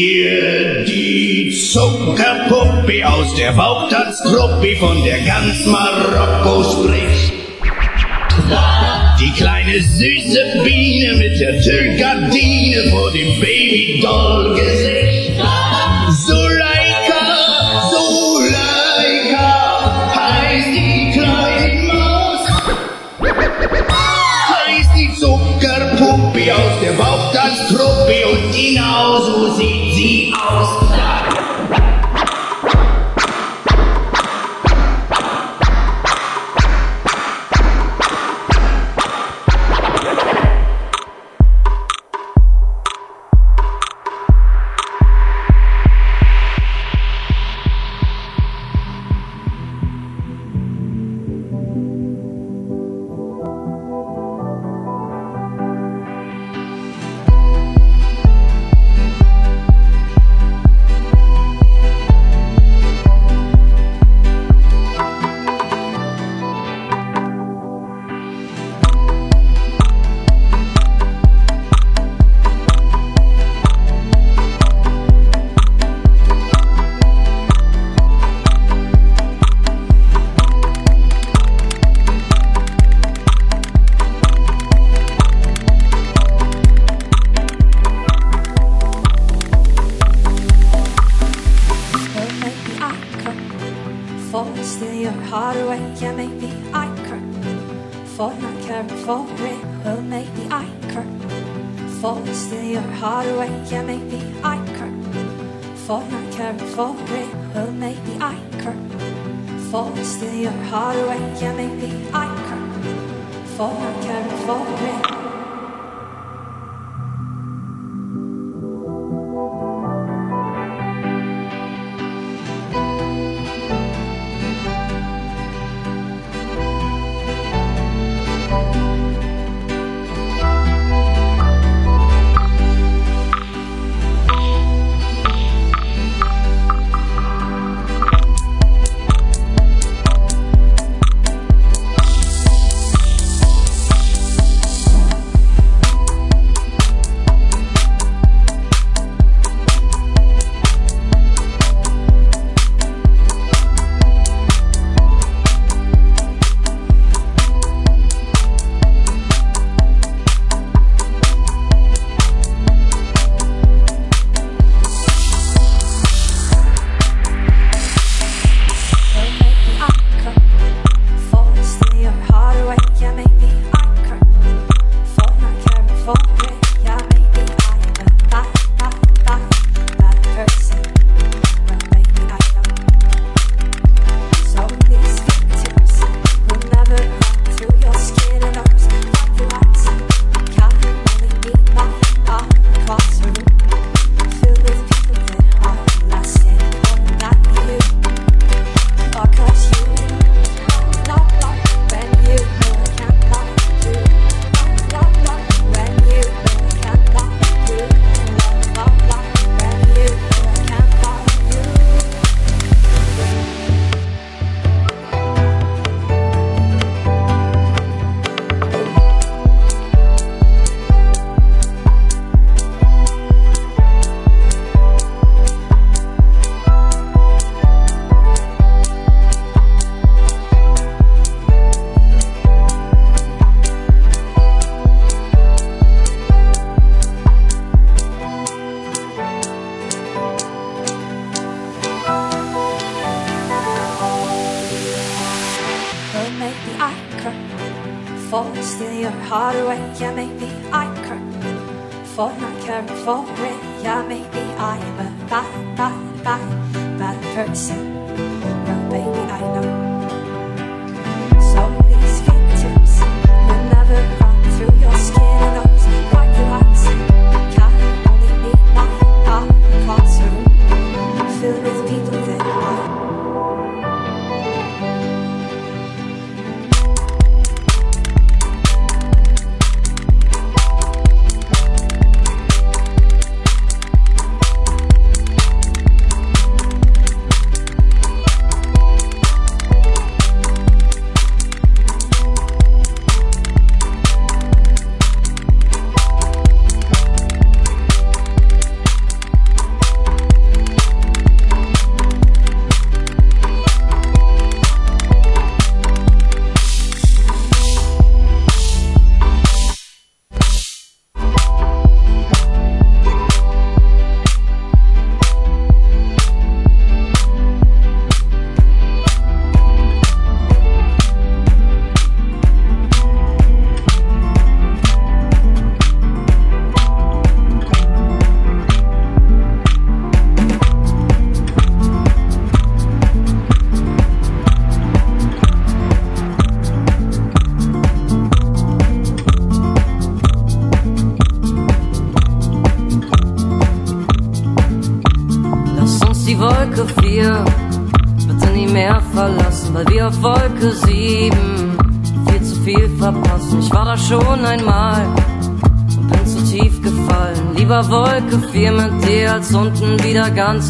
hier die Zuckerpuppi aus der Bauchtanzgruppi, von der ganz Marokko spricht. Die kleine süße Biene mit der Türgardine vor dem Babydoll-Gesicht. Kobe und so sieht sie aus. Unten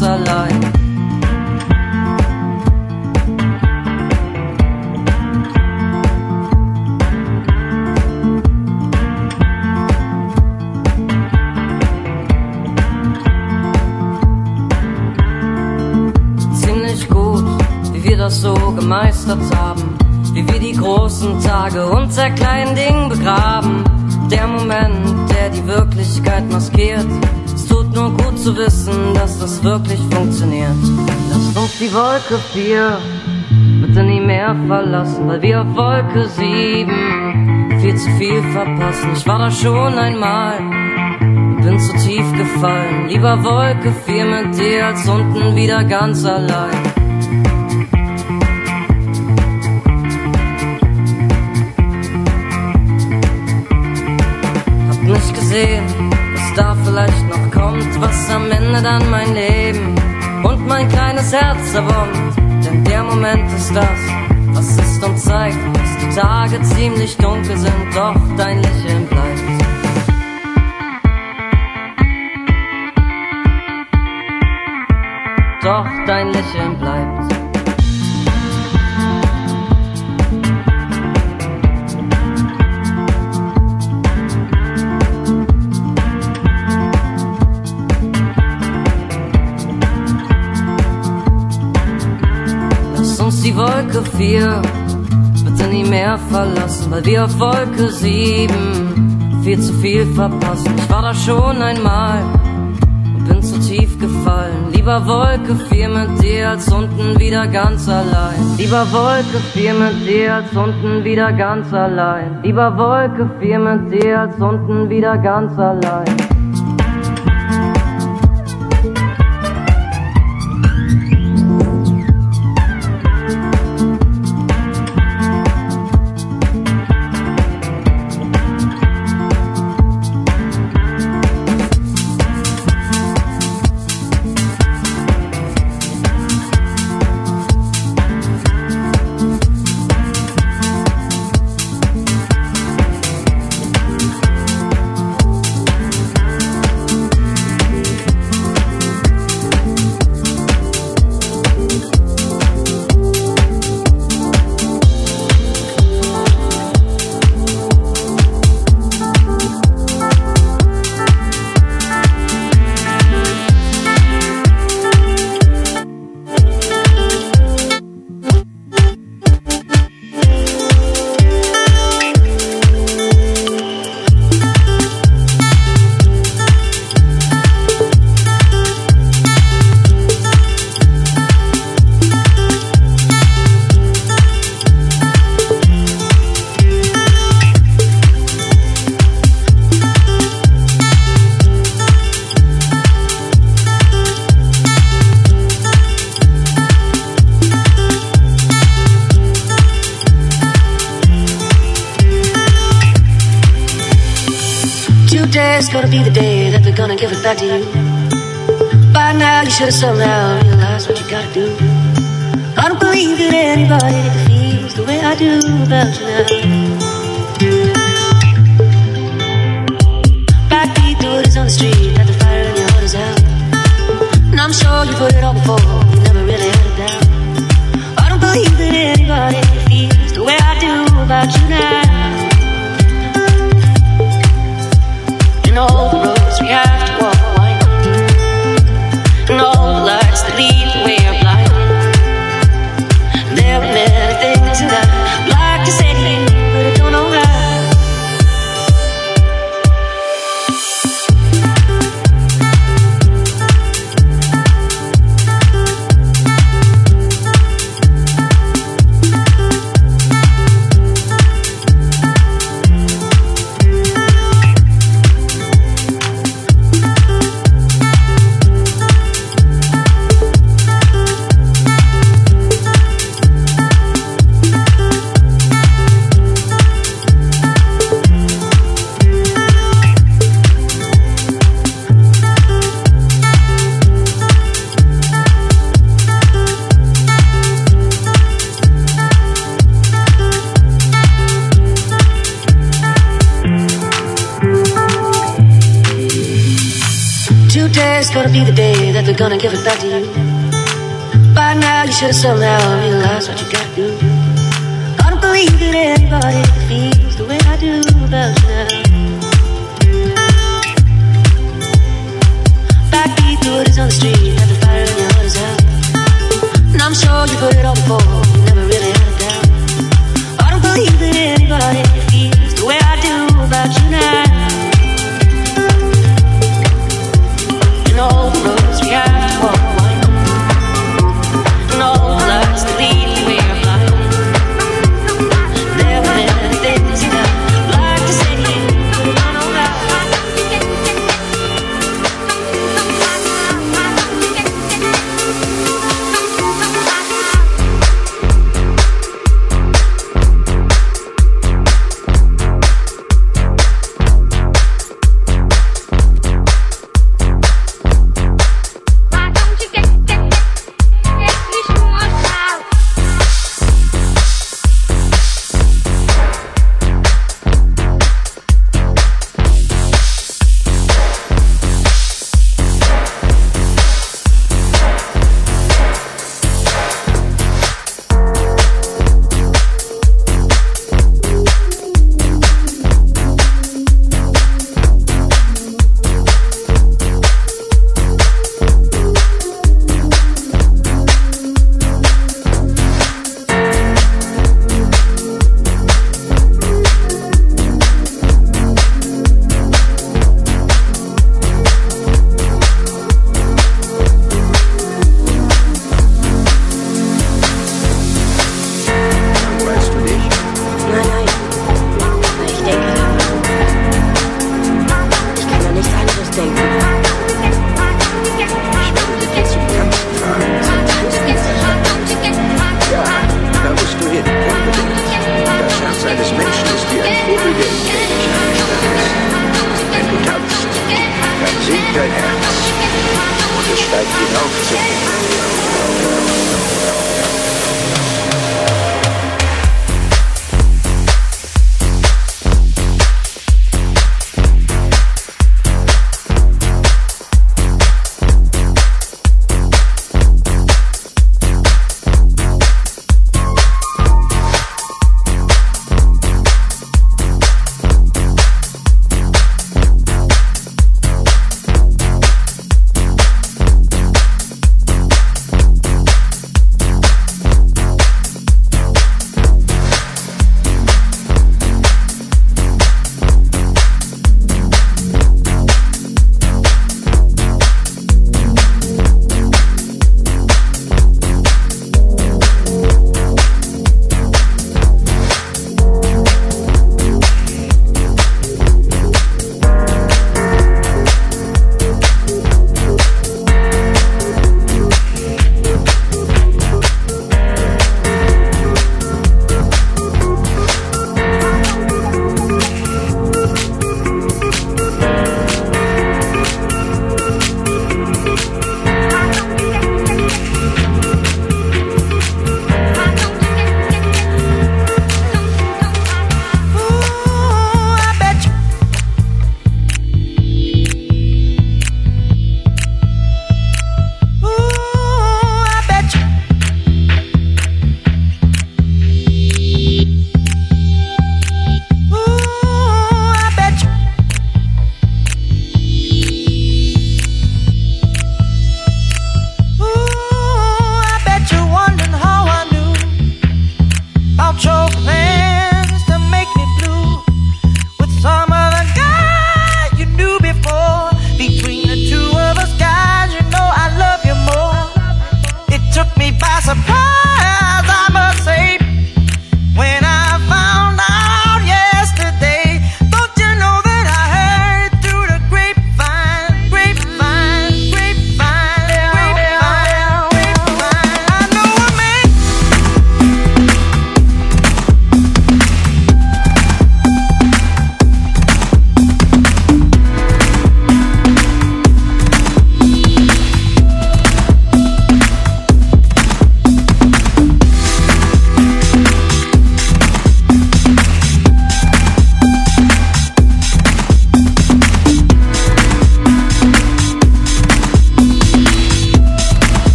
verpassen. Ich war da schon einmal bin zu tief gefallen. Lieber Wolke 4 mit dir als unten wieder ganz allein. sehen, was da vielleicht noch kommt, was am Ende dann mein Leben und mein kleines Herz erwommt. Denn der Moment ist das, was ist und zeigt, dass die Tage ziemlich dunkel sind, doch dein Lächeln bleibt. Doch dein Lächeln bleibt. die Wolke 4 bitte nie mehr verlassen, weil wir auf Wolke 7 viel zu viel verpassen. Ich war da schon einmal und bin zu tief gefallen. Lieber Wolke 4 mit dir als unten wieder ganz allein. Lieber Wolke 4 mit dir als unten wieder ganz allein. Lieber Wolke 4 mit dir als unten wieder ganz allein. Gonna give it back to you. By now you should have somehow realized what you gotta do. I don't believe that anybody feels the way I do about you now. Backbeat is on the street, you have the fire in your heart is out. And I'm sure you've heard it all before, you never really had a doubt. I don't believe that anybody feels the way I do about you now.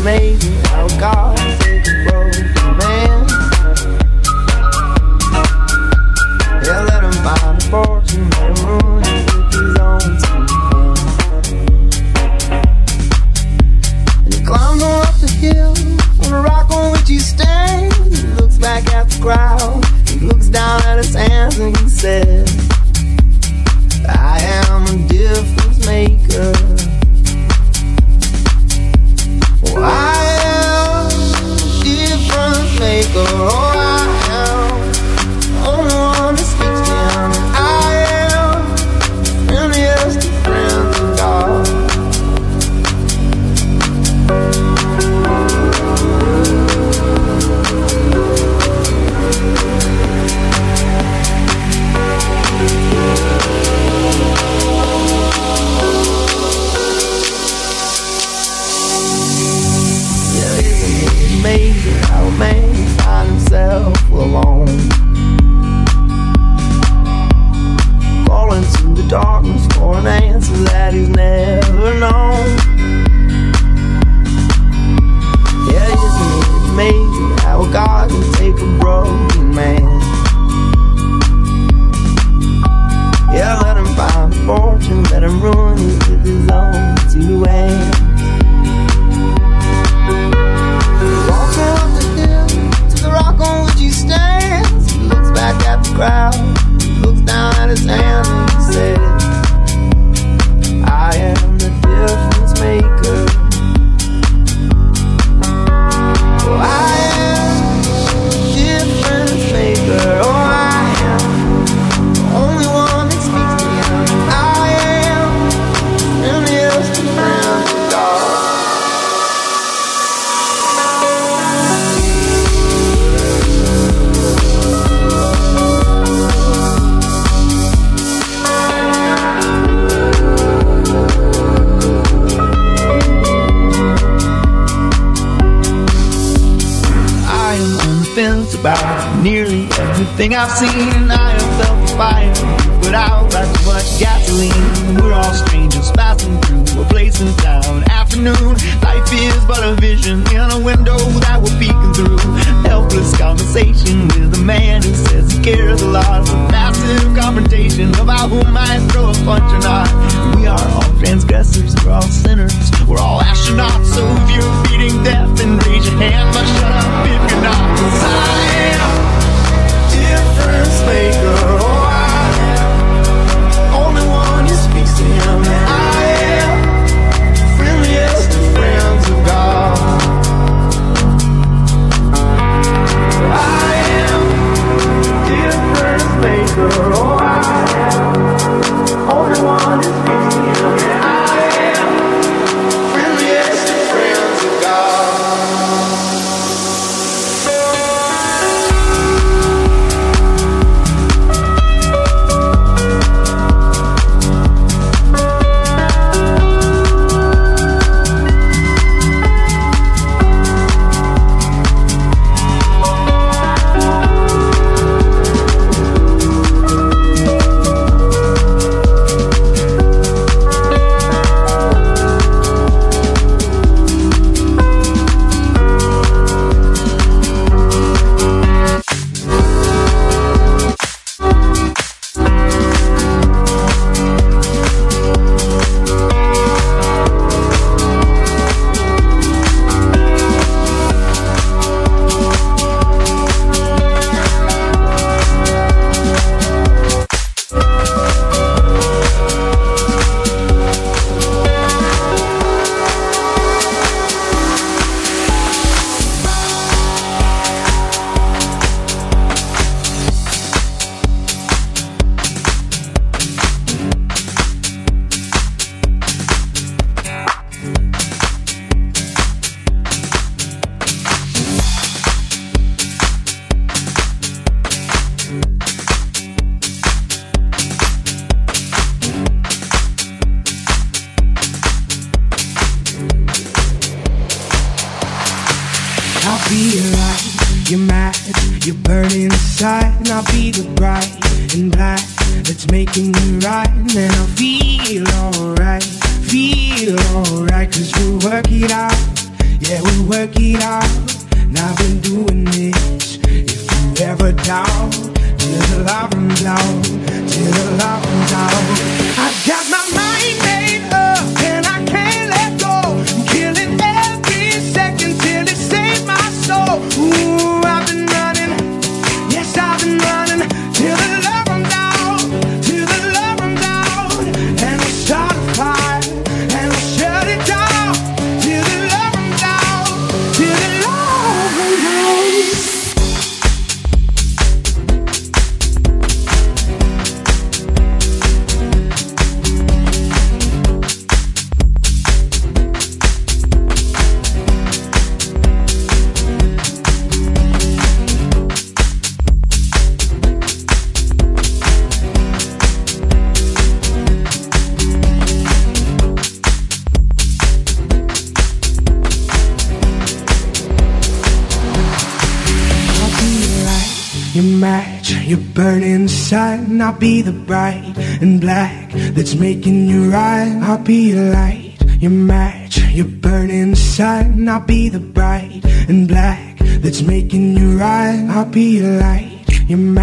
amazing how God saved broken man. Let him a fortune, him with his own two he up the hill on the rock on which he stands. He looks back at the crowd, he looks down at his hands and he says. thing I've seen. time I'll be the bright and black that's making you right. I'll be your light, your match, your burning sun. I'll be the bright and black that's making you right. I'll be your light, your match.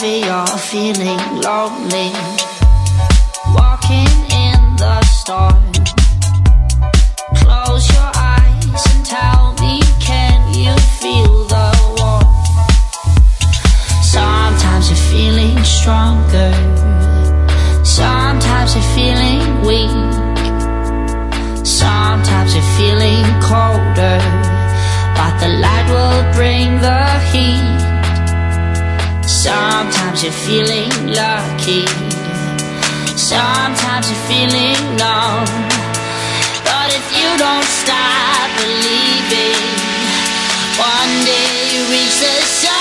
Feeling lonely. Walking in the storm. Close your eyes and tell me, can you feel the warmth? Sometimes you're feeling stronger. Sometimes you're feeling weak. Sometimes you're feeling colder. But the light will bring the heat. Sometimes you're feeling lucky. Sometimes you're feeling numb. But if you don't stop believing, one day you reach the sun.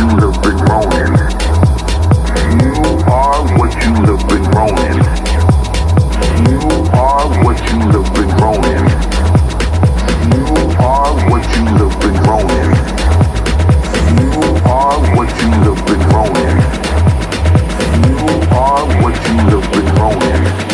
you have been. You are what you have been growing. You are what you have been. You are what you have been. You are what you have been. You are what you have been.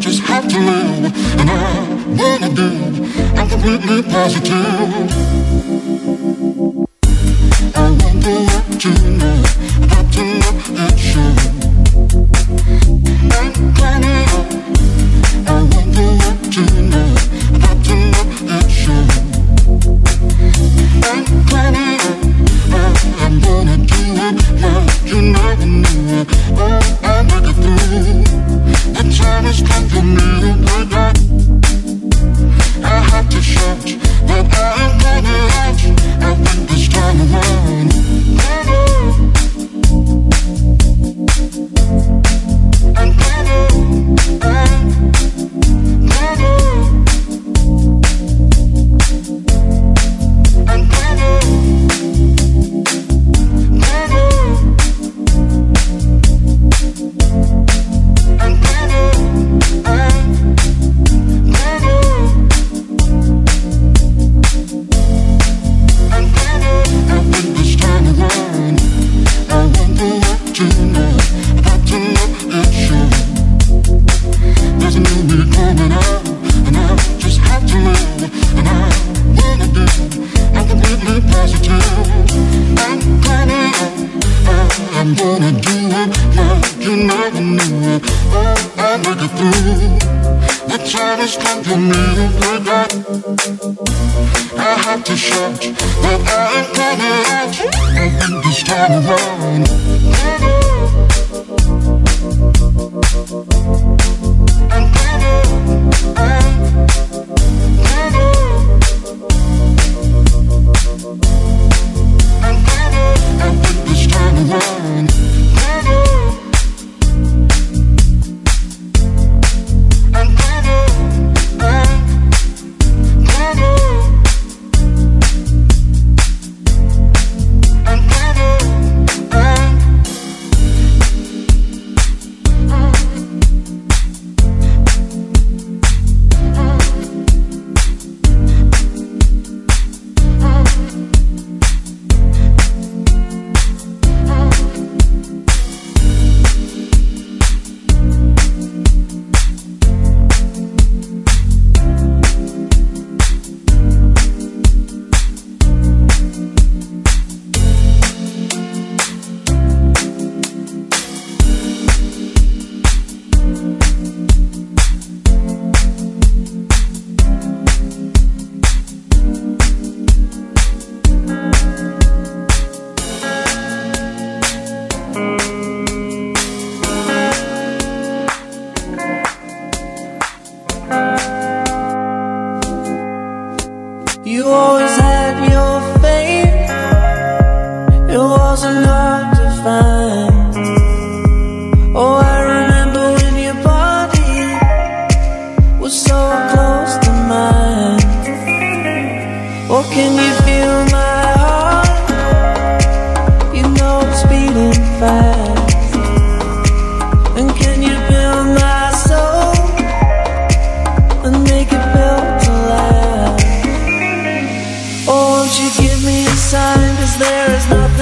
just have to live. And I wanna do I'm completely positive. I wonder what you know About to look at you I'm kinda I wonder what you know.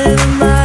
Mine